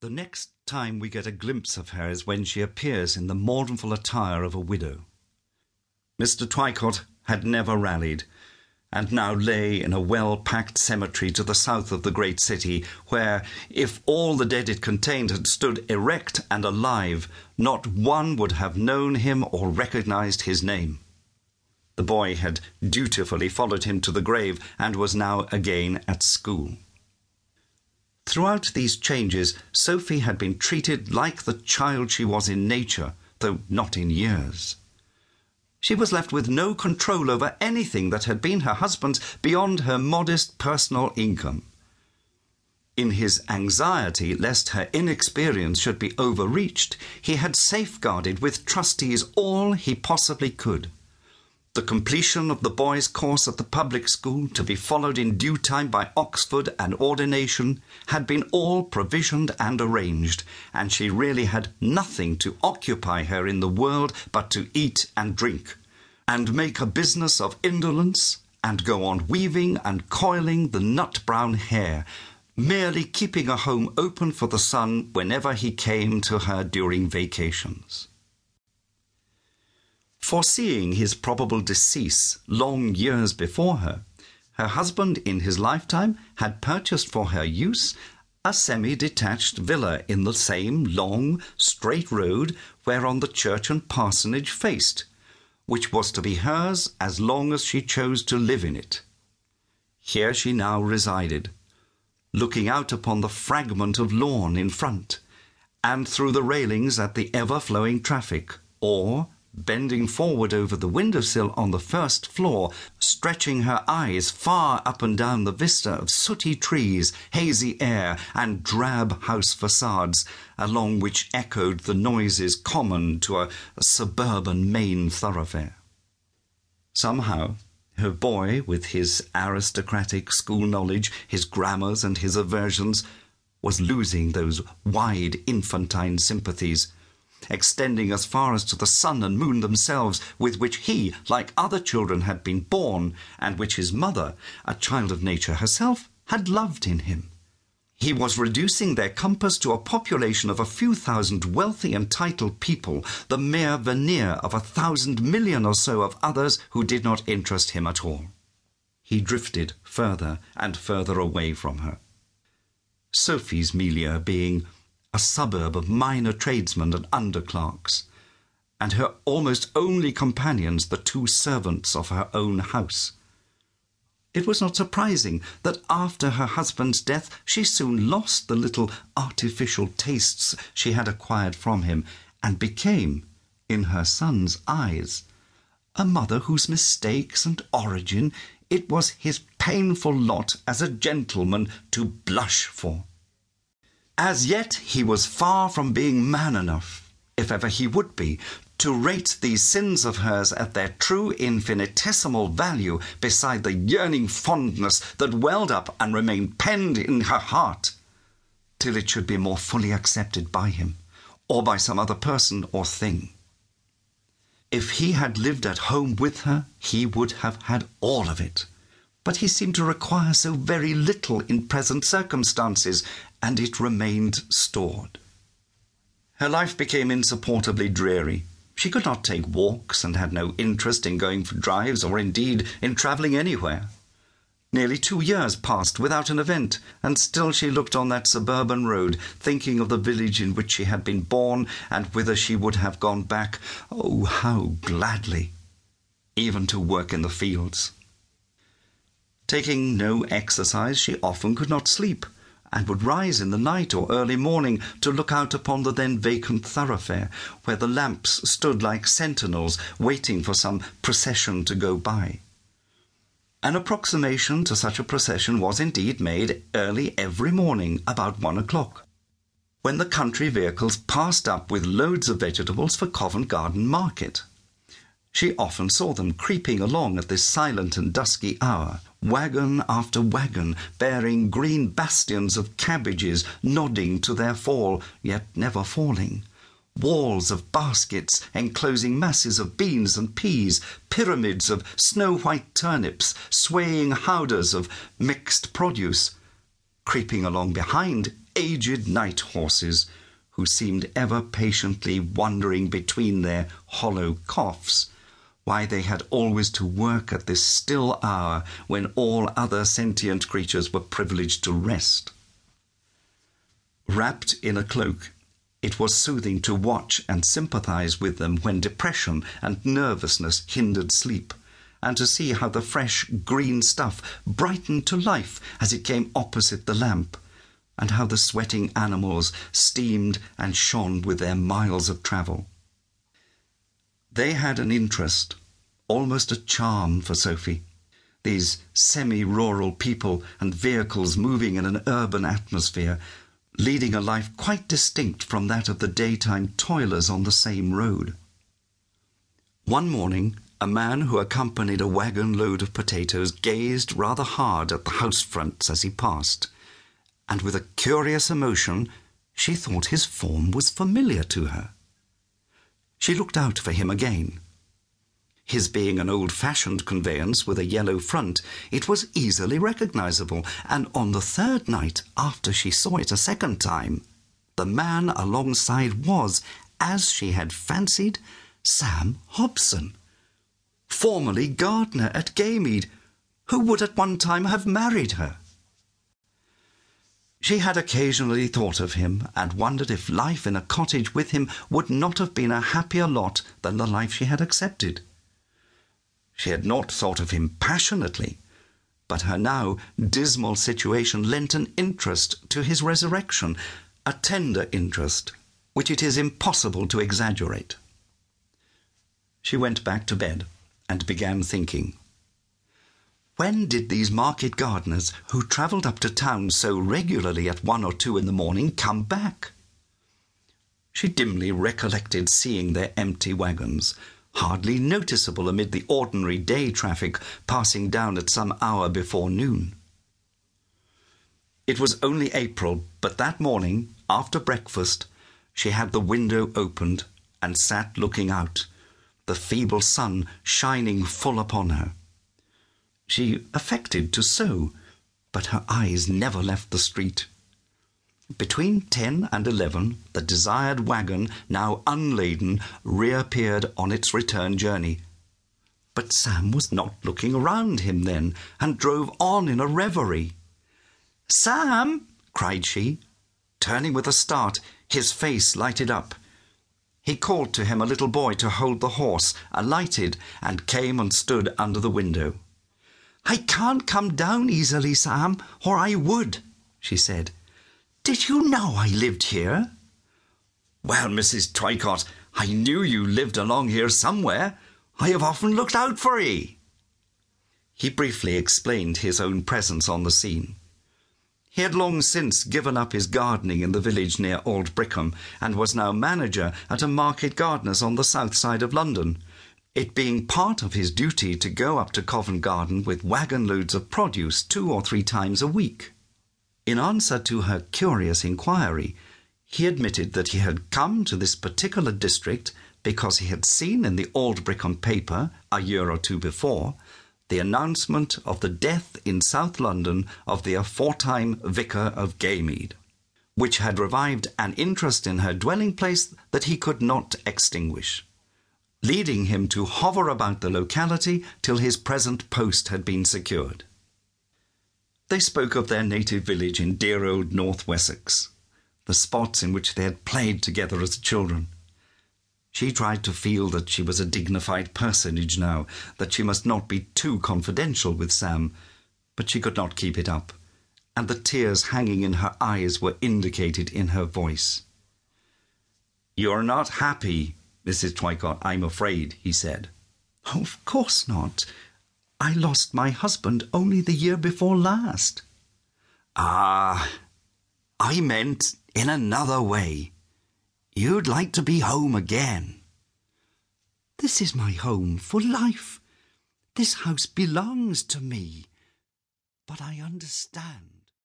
The next time we get a glimpse of her is when she appears in the mournful attire of a widow. Mr. Twycott had never rallied, and now lay in a well packed cemetery to the south of the great city, where, if all the dead it contained had stood erect and alive, not one would have known him or recognized his name. The boy had dutifully followed him to the grave, and was now again at school. Throughout these changes, Sophy had been treated like the child she was in nature, though not in years. She was left with no control over anything that had been her husband's beyond her modest personal income. In his anxiety lest her inexperience should be overreached, he had safeguarded with trustees all he possibly could the completion of the boy's course at the public school, to be followed in due time by Oxford and ordination, had been all provisioned and arranged, and she really had nothing to occupy her in the world but to eat and drink, and make a business of indolence, and go on weaving and coiling the nut brown hair, merely keeping a home open for the son whenever he came to her during vacations. Foreseeing his probable decease long years before her, her husband in his lifetime had purchased for her use a semi detached villa in the same long, straight road whereon the church and parsonage faced, which was to be hers as long as she chose to live in it. Here she now resided, looking out upon the fragment of lawn in front, and through the railings at the ever flowing traffic, or bending forward over the windowsill on the first floor, stretching her eyes far up and down the vista of sooty trees, hazy air, and drab house facades, along which echoed the noises common to a, a suburban main thoroughfare. Somehow, her boy, with his aristocratic school knowledge, his grammars, and his aversions, was losing those wide infantine sympathies extending as far as to the sun and moon themselves, with which he, like other children, had been born, and which his mother, a child of nature herself, had loved in him. He was reducing their compass to a population of a few thousand wealthy and titled people, the mere veneer of a thousand million or so of others who did not interest him at all. He drifted further and further away from her. Sophy's milieu being a suburb of minor tradesmen and underclerks, and her almost only companions the two servants of her own house. It was not surprising that after her husband's death she soon lost the little artificial tastes she had acquired from him, and became, in her son's eyes, a mother whose mistakes and origin it was his painful lot as a gentleman to blush for. As yet he was far from being man enough, if ever he would be, to rate these sins of hers at their true infinitesimal value beside the yearning fondness that welled up and remained penned in her heart, till it should be more fully accepted by him, or by some other person or thing. If he had lived at home with her, he would have had all of it but he seemed to require so very little in present circumstances, and it remained stored. Her life became insupportably dreary. She could not take walks and had no interest in going for drives or indeed in travelling anywhere. Nearly two years passed without an event, and still she looked on that suburban road, thinking of the village in which she had been born and whither she would have gone back, oh, how gladly! Even to work in the fields. Taking no exercise, she often could not sleep, and would rise in the night or early morning to look out upon the then vacant thoroughfare, where the lamps stood like sentinels waiting for some procession to go by. An approximation to such a procession was indeed made early every morning about one o'clock, when the country vehicles passed up with loads of vegetables for Covent Garden Market. She often saw them creeping along at this silent and dusky hour, wagon after wagon, bearing green bastions of cabbages nodding to their fall, yet never falling. Walls of baskets enclosing masses of beans and peas, pyramids of snow white turnips, swaying howdahs of mixed produce. Creeping along behind, aged night horses who seemed ever patiently wandering between their hollow coughs, why they had always to work at this still hour when all other sentient creatures were privileged to rest. Wrapped in a cloak, it was soothing to watch and sympathize with them when depression and nervousness hindered sleep, and to see how the fresh green stuff brightened to life as it came opposite the lamp, and how the sweating animals steamed and shone with their miles of travel. They had an interest, almost a charm for Sophy. These semi rural people and vehicles moving in an urban atmosphere leading a life quite distinct from that of the daytime toilers on the same road. One morning, a man who accompanied a wagon load of potatoes gazed rather hard at the house fronts as he passed, and with a curious emotion, she thought his form was familiar to her. She looked out for him again. His being an old-fashioned conveyance with a yellow front, it was easily recognizable, and on the third night after she saw it a second time, the man alongside was, as she had fancied, Sam Hobson, formerly gardener at Gaymead, who would at one time have married her. She had occasionally thought of him and wondered if life in a cottage with him would not have been a happier lot than the life she had accepted. She had not thought of him passionately, but her now dismal situation lent an interest to his resurrection, a tender interest which it is impossible to exaggerate. She went back to bed and began thinking. When did these market gardeners, who travelled up to town so regularly at one or two in the morning, come back? She dimly recollected seeing their empty wagons, hardly noticeable amid the ordinary day traffic passing down at some hour before noon. It was only April, but that morning, after breakfast, she had the window opened and sat looking out, the feeble sun shining full upon her. She affected to sew, but her eyes never left the street. Between ten and eleven, the desired wagon, now unladen, reappeared on its return journey. But Sam was not looking around him then, and drove on in a reverie. Sam! cried she, turning with a start, his face lighted up. He called to him a little boy to hold the horse, alighted, and came and stood under the window. I can't come down easily, Sam, or I would, she said. Did you know I lived here? Well, Mrs. Twycott, I knew you lived along here somewhere. I have often looked out for ye. He briefly explained his own presence on the scene. He had long since given up his gardening in the village near Aldbrickham and was now manager at a market gardener's on the south side of London, it being part of his duty to go up to Covent Garden with wagon loads of produce two or three times a week. In answer to her curious inquiry, he admitted that he had come to this particular district because he had seen in the Aldbrickham paper, a year or two before, the announcement of the death in South London of the aforetime Vicar of Gaymead, which had revived an interest in her dwelling place that he could not extinguish, leading him to hover about the locality till his present post had been secured. They spoke of their native village in dear old North Wessex, the spots in which they had played together as children. She tried to feel that she was a dignified personage now, that she must not be too confidential with Sam, but she could not keep it up, and the tears hanging in her eyes were indicated in her voice. You're not happy, Mrs. Twycott, I'm afraid, he said. Of course not. I lost my husband only the year before last. Ah, I meant in another way. You'd like to be home again. This is my home for life. This house belongs to me. But I understand.